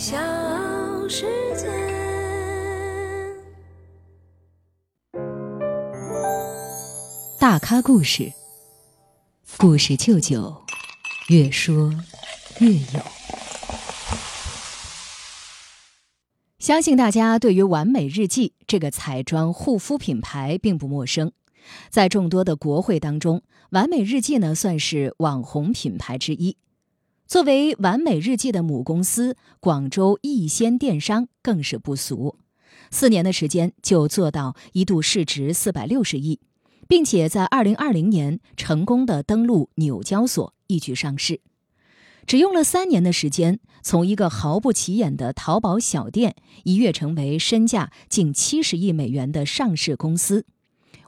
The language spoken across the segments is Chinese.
小世界。大咖故事，故事舅舅，越说越有。相信大家对于完美日记这个彩妆护肤品牌并不陌生，在众多的国会当中，完美日记呢算是网红品牌之一。作为完美日记的母公司，广州逸仙电商更是不俗，四年的时间就做到一度市值四百六十亿，并且在二零二零年成功的登陆纽交所，一举上市。只用了三年的时间，从一个毫不起眼的淘宝小店一跃成为身价近七十亿美元的上市公司。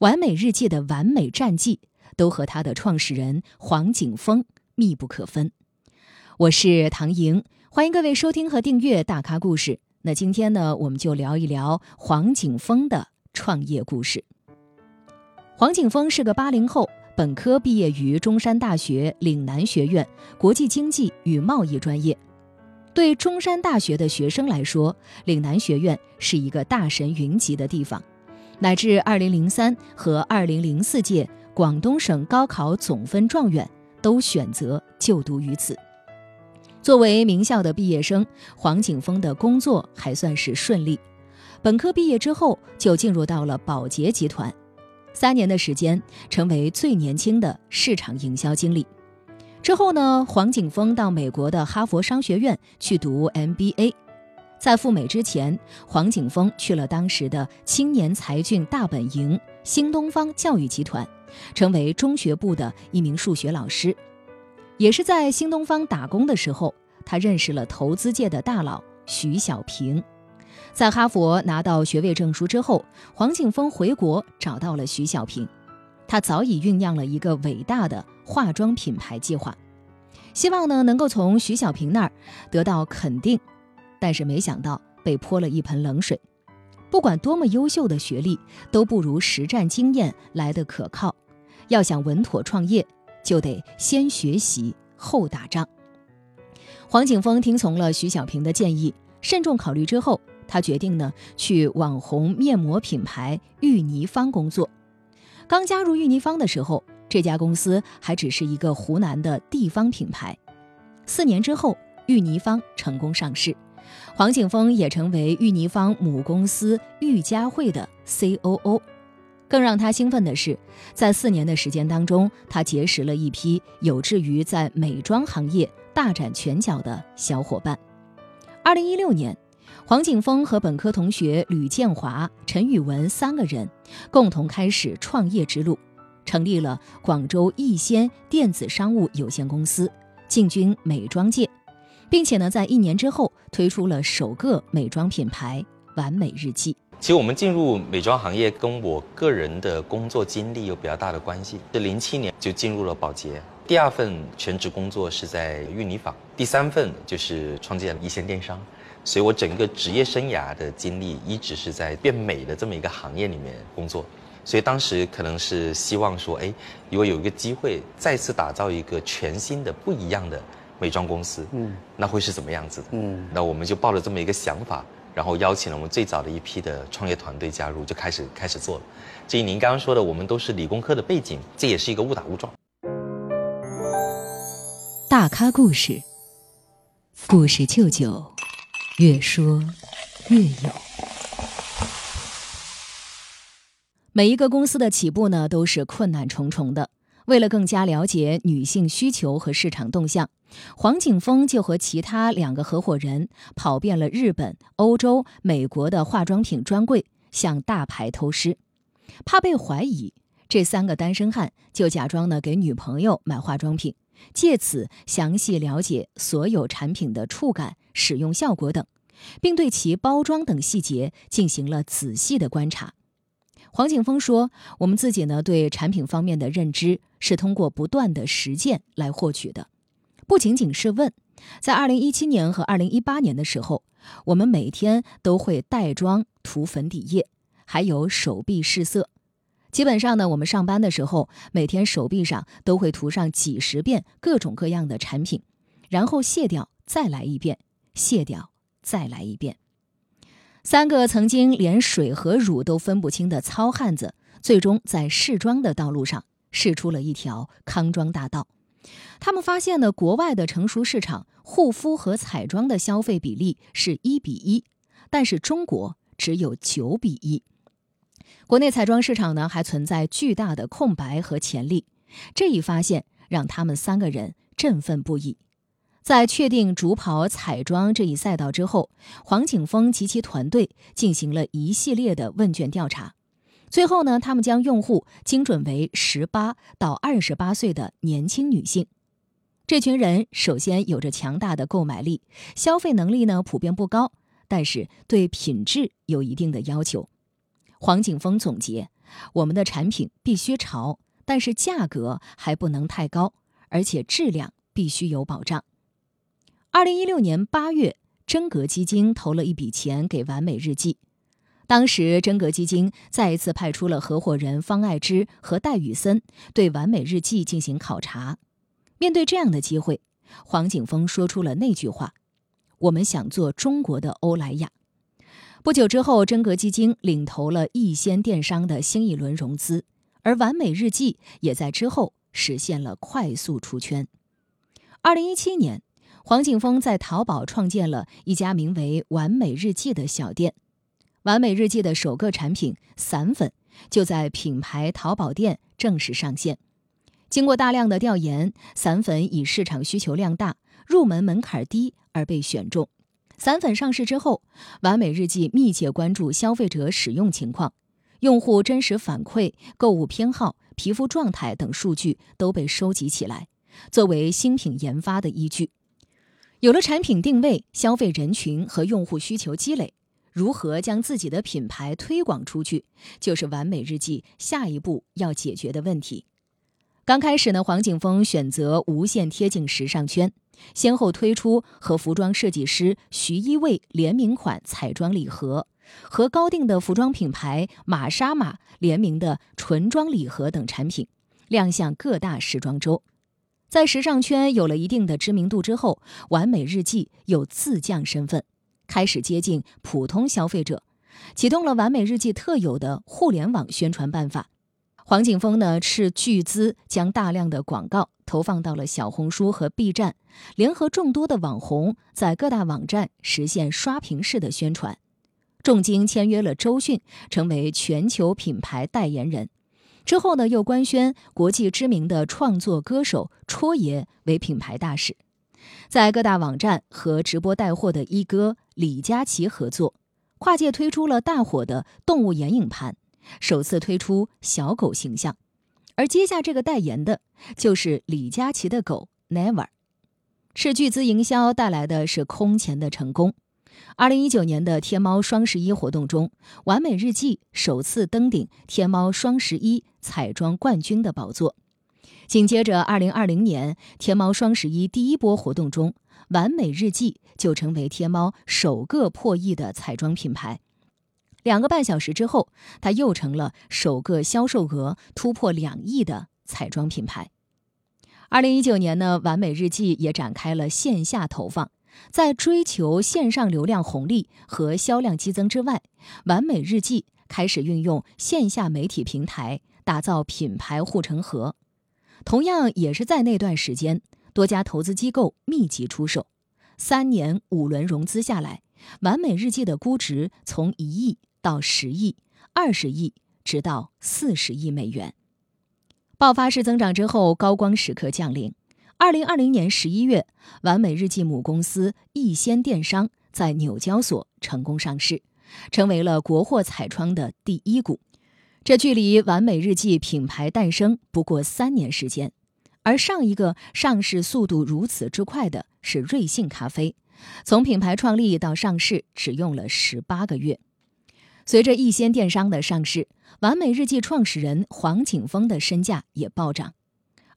完美日记的完美战绩都和他的创始人黄景峰密不可分。我是唐莹，欢迎各位收听和订阅《大咖故事》。那今天呢，我们就聊一聊黄景峰的创业故事。黄景峰是个八零后。本科毕业于中山大学岭南学院国际经济与贸易专业。对中山大学的学生来说，岭南学院是一个大神云集的地方，乃至2003和2004届广东省高考总分状元都选择就读于此。作为名校的毕业生，黄景峰的工作还算是顺利。本科毕业之后，就进入到了宝洁集团。三年的时间，成为最年轻的市场营销经理。之后呢，黄景峰到美国的哈佛商学院去读 MBA。在赴美之前，黄景峰去了当时的青年才俊大本营新东方教育集团，成为中学部的一名数学老师。也是在新东方打工的时候，他认识了投资界的大佬徐小平。在哈佛拿到学位证书之后，黄景峰回国找到了徐小平，他早已酝酿了一个伟大的化妆品牌计划，希望呢能够从徐小平那儿得到肯定，但是没想到被泼了一盆冷水。不管多么优秀的学历，都不如实战经验来的可靠。要想稳妥创业，就得先学习后打仗。黄景峰听从了徐小平的建议，慎重考虑之后。他决定呢去网红面膜品牌玉泥坊工作。刚加入玉泥坊的时候，这家公司还只是一个湖南的地方品牌。四年之后，玉泥坊成功上市，黄景峰也成为玉泥坊母公司玉佳慧的 COO。更让他兴奋的是，在四年的时间当中，他结识了一批有志于在美妆行业大展拳脚的小伙伴。二零一六年。黄景峰和本科同学吕建华、陈宇文三个人共同开始创业之路，成立了广州逸仙电子商务有限公司，进军美妆界，并且呢，在一年之后推出了首个美妆品牌“完美日记”。其实我们进入美妆行业跟我个人的工作经历有比较大的关系。是零七年就进入了宝洁，第二份全职工作是在玉泥坊，第三份就是创建了逸仙电商。所以我整个职业生涯的经历一直是在变美的这么一个行业里面工作，所以当时可能是希望说，哎，如果有一个机会再次打造一个全新的不一样的美妆公司，嗯，那会是怎么样子的？嗯，那我们就抱着这么一个想法，然后邀请了我们最早的一批的创业团队加入，就开始开始做了。至于您刚刚说的，我们都是理工科的背景，这也是一个误打误撞。大咖故事，故事舅舅。越说越有。每一个公司的起步呢，都是困难重重的。为了更加了解女性需求和市场动向，黄景峰就和其他两个合伙人跑遍了日本、欧洲、美国的化妆品专柜，向大牌偷师。怕被怀疑，这三个单身汉就假装呢给女朋友买化妆品。借此详细了解所有产品的触感、使用效果等，并对其包装等细节进行了仔细的观察。黄景峰说：“我们自己呢，对产品方面的认知是通过不断的实践来获取的，不仅仅是问。在二零一七年和二零一八年的时候，我们每天都会带妆、涂粉底液，还有手臂试色。”基本上呢，我们上班的时候，每天手臂上都会涂上几十遍各种各样的产品，然后卸掉，再来一遍，卸掉，再来一遍。三个曾经连水和乳都分不清的糙汉子，最终在试装的道路上试出了一条康庄大道。他们发现了国外的成熟市场护肤和彩妆的消费比例是一比一，但是中国只有九比一。国内彩妆市场呢还存在巨大的空白和潜力。这一发现让他们三个人振奋不已。在确定主跑彩妆这一赛道之后，黄景峰及其团队进行了一系列的问卷调查。最后呢，他们将用户精准为十八到二十八岁的年轻女性。这群人首先有着强大的购买力，消费能力呢普遍不高，但是对品质有一定的要求。黄景峰总结：我们的产品必须潮，但是价格还不能太高，而且质量必须有保障。二零一六年八月，真格基金投了一笔钱给完美日记。当时，真格基金再一次派出了合伙人方爱之和戴宇森对完美日记进行考察。面对这样的机会，黄景峰说出了那句话：“我们想做中国的欧莱雅。”不久之后，真格基金领投了易先电商的新一轮融资，而完美日记也在之后实现了快速出圈。二零一七年，黄景峰在淘宝创建了一家名为“完美日记”的小店。完美日记的首个产品散粉就在品牌淘宝店正式上线。经过大量的调研，散粉以市场需求量大、入门门槛低而被选中。散粉上市之后，完美日记密切关注消费者使用情况，用户真实反馈、购物偏好、皮肤状态等数据都被收集起来，作为新品研发的依据。有了产品定位、消费人群和用户需求积累。如何将自己的品牌推广出去，就是完美日记下一步要解决的问题。刚开始呢，黄景峰选择无限贴近时尚圈，先后推出和服装设计师徐一卫联名款彩妆礼盒，和高定的服装品牌玛莎玛联名的唇妆礼盒等产品，亮相各大时装周。在时尚圈有了一定的知名度之后，完美日记又自降身份。开始接近普通消费者，启动了完美日记特有的互联网宣传办法。黄景峰呢斥巨资将大量的广告投放到了小红书和 B 站，联合众多的网红在各大网站实现刷屏式的宣传。重金签约了周迅，成为全球品牌代言人。之后呢，又官宣国际知名的创作歌手戳爷为品牌大使。在各大网站和直播带货的一哥李佳琦合作，跨界推出了大火的动物眼影盘，首次推出小狗形象。而接下这个代言的就是李佳琦的狗 Never，是巨资营销带来的是空前的成功。二零一九年的天猫双十一活动中，完美日记首次登顶天猫双十一彩妆冠军的宝座。紧接着，二零二零年天猫双十一第一波活动中，完美日记就成为天猫首个破亿的彩妆品牌。两个半小时之后，它又成了首个销售额突破两亿的彩妆品牌。二零一九年呢，完美日记也展开了线下投放，在追求线上流量红利和销量激增之外，完美日记开始运用线下媒体平台打造品牌护城河。同样也是在那段时间，多家投资机构密集出手，三年五轮融资下来，完美日记的估值从一亿到十亿、二十亿，直到四十亿美元。爆发式增长之后，高光时刻降临。二零二零年十一月，完美日记母公司易仙电商在纽交所成功上市，成为了国货彩妆的第一股。这距离完美日记品牌诞生不过三年时间，而上一个上市速度如此之快的是瑞幸咖啡，从品牌创立到上市只用了十八个月。随着易仙电商的上市，完美日记创始人黄景峰的身价也暴涨。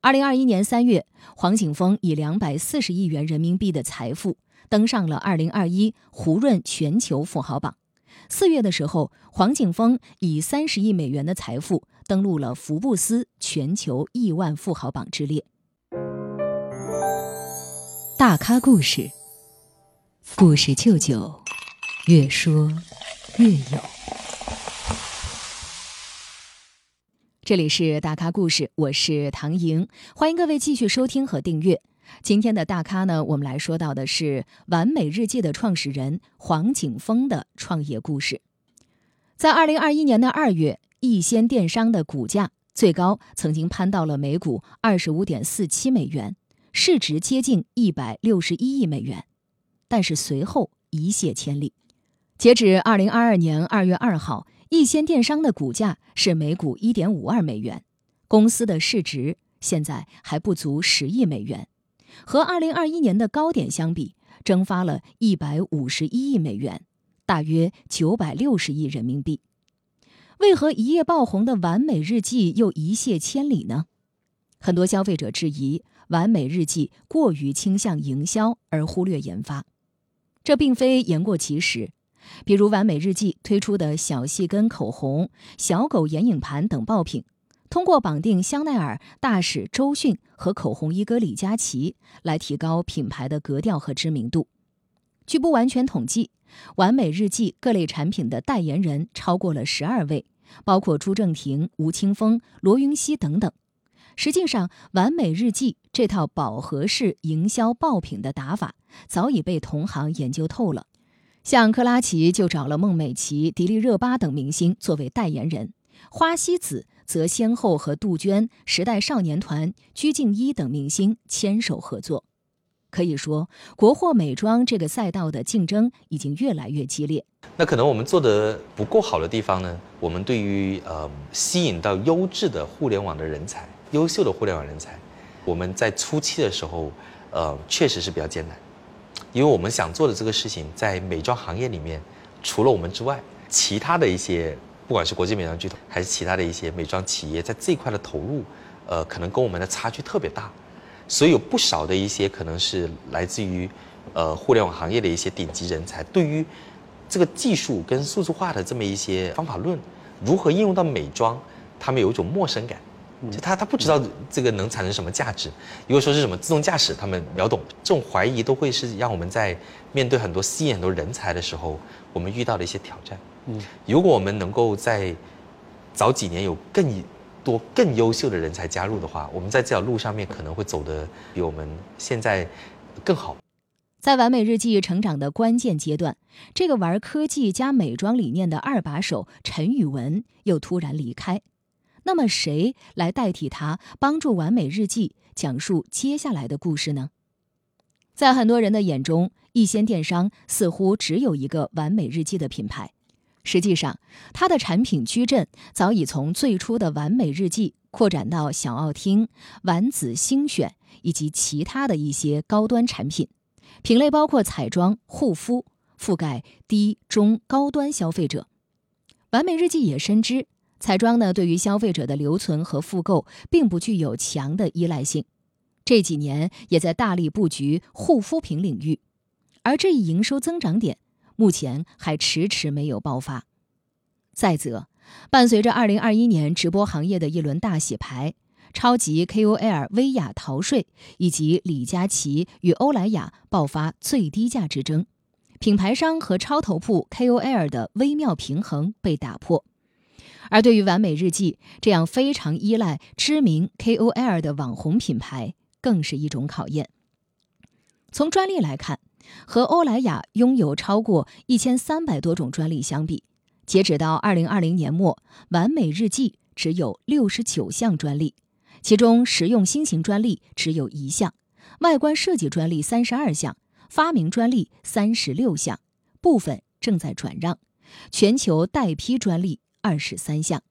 二零二一年三月，黄景峰以两百四十亿元人民币的财富登上了二零二一胡润全球富豪榜。四月的时候，黄景峰以三十亿美元的财富登陆了福布斯全球亿万富豪榜之列。大咖故事，故事舅舅。越说越有。这里是大咖故事，我是唐莹，欢迎各位继续收听和订阅。今天的大咖呢，我们来说到的是完美日记的创始人黄景峰的创业故事。在二零二一年的二月，易仙电商的股价最高曾经攀到了每股二十五点四七美元，市值接近一百六十一亿美元，但是随后一泻千里。截止二零二二年二月二号。易先电商的股价是每股一点五二美元，公司的市值现在还不足十亿美元，和二零二一年的高点相比，蒸发了一百五十一亿美元，大约九百六十亿人民币。为何一夜爆红的完美日记又一泻千里呢？很多消费者质疑完美日记过于倾向营销而忽略研发，这并非言过其实。比如完美日记推出的小细跟口红、小狗眼影盘等爆品，通过绑定香奈儿大使周迅和口红一哥李佳琦来提高品牌的格调和知名度。据不完全统计，完美日记各类产品的代言人超过了十二位，包括朱正廷、吴青峰、罗云熙等等。实际上，完美日记这套饱和式营销爆品的打法早已被同行研究透了。像克拉奇就找了孟美岐、迪丽热巴等明星作为代言人，花西子则先后和杜鹃、时代少年团、鞠婧祎等明星牵手合作。可以说，国货美妆这个赛道的竞争已经越来越激烈。那可能我们做的不够好的地方呢？我们对于呃吸引到优质的互联网的人才、优秀的互联网人才，我们在初期的时候，呃，确实是比较艰难。因为我们想做的这个事情，在美妆行业里面，除了我们之外，其他的一些，不管是国际美妆巨头，还是其他的一些美妆企业，在这一块的投入，呃，可能跟我们的差距特别大，所以有不少的一些可能是来自于，呃，互联网行业的一些顶级人才，对于这个技术跟数字化的这么一些方法论，如何应用到美妆，他们有一种陌生感。就他他不知道这个能产生什么价值，如果说是什么自动驾驶，他们秒懂。这种怀疑都会是让我们在面对很多吸引很多人才的时候，我们遇到的一些挑战。嗯，如果我们能够在早几年有更多更优秀的人才加入的话，我们在这条路上面可能会走得比我们现在更好。在完美日记成长的关键阶段，这个玩科技加美妆理念的二把手陈宇文又突然离开。那么谁来代替他帮助完美日记讲述接下来的故事呢？在很多人的眼中，易先电商似乎只有一个完美日记的品牌。实际上，它的产品矩阵早已从最初的完美日记扩展到小奥汀、丸子星选以及其他的一些高端产品，品类包括彩妆、护肤，覆盖低、中、高端消费者。完美日记也深知。彩妆呢，对于消费者的留存和复购并不具有强的依赖性，这几年也在大力布局护肤品领域，而这一营收增长点目前还迟迟没有爆发。再则，伴随着2021年直播行业的一轮大洗牌，超级 KOL 薇娅逃税以及李佳琦与欧莱雅爆发最低价之争，品牌商和超头部 KOL 的微妙平衡被打破。而对于完美日记这样非常依赖知名 KOL 的网红品牌，更是一种考验。从专利来看，和欧莱雅拥有超过一千三百多种专利相比，截止到二零二零年末，完美日记只有六十九项专利，其中实用新型专利只有一项，外观设计专利三十二项，发明专利三十六项，部分正在转让，全球待批专利。二十三项，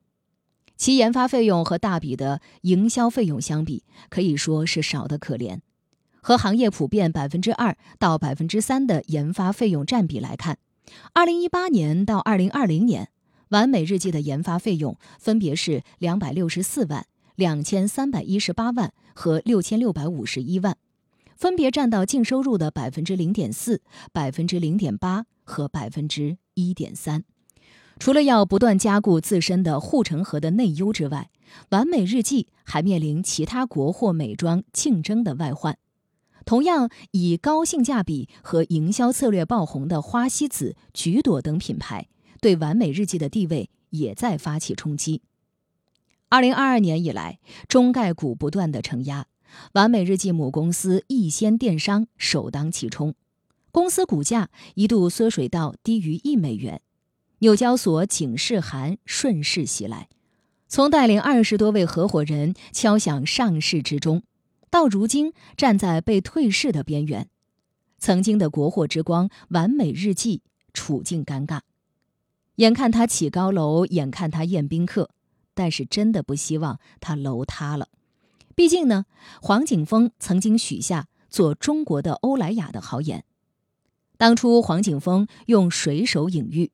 其研发费用和大笔的营销费用相比，可以说是少得可怜。和行业普遍百分之二到百分之三的研发费用占比来看，二零一八年到二零二零年，完美日记的研发费用分别是两百六十四万、两千三百一十八万和六千六百五十一万，分别占到净收入的百分之零点四、百分之零点八和百分之一点三。除了要不断加固自身的护城河的内忧之外，完美日记还面临其他国货美妆竞争的外患。同样以高性价比和营销策略爆红的花西子、橘朵等品牌，对完美日记的地位也在发起冲击。二零二二年以来，中概股不断的承压，完美日记母公司易先电商首当其冲，公司股价一度缩水到低于一美元。纽交所警示函顺势袭来，从带领二十多位合伙人敲响上市之钟。到如今站在被退市的边缘，曾经的国货之光完美日记处境尴尬。眼看他起高楼，眼看他宴宾客，但是真的不希望他楼塌了。毕竟呢，黄景峰曾经许下做中国的欧莱雅的豪言。当初黄景峰用水手隐喻，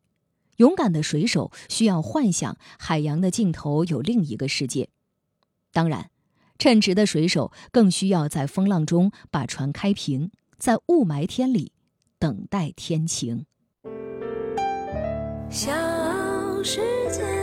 勇敢的水手需要幻想海洋的尽头有另一个世界。当然。称职的水手更需要在风浪中把船开平，在雾霾天里等待天晴。小世界。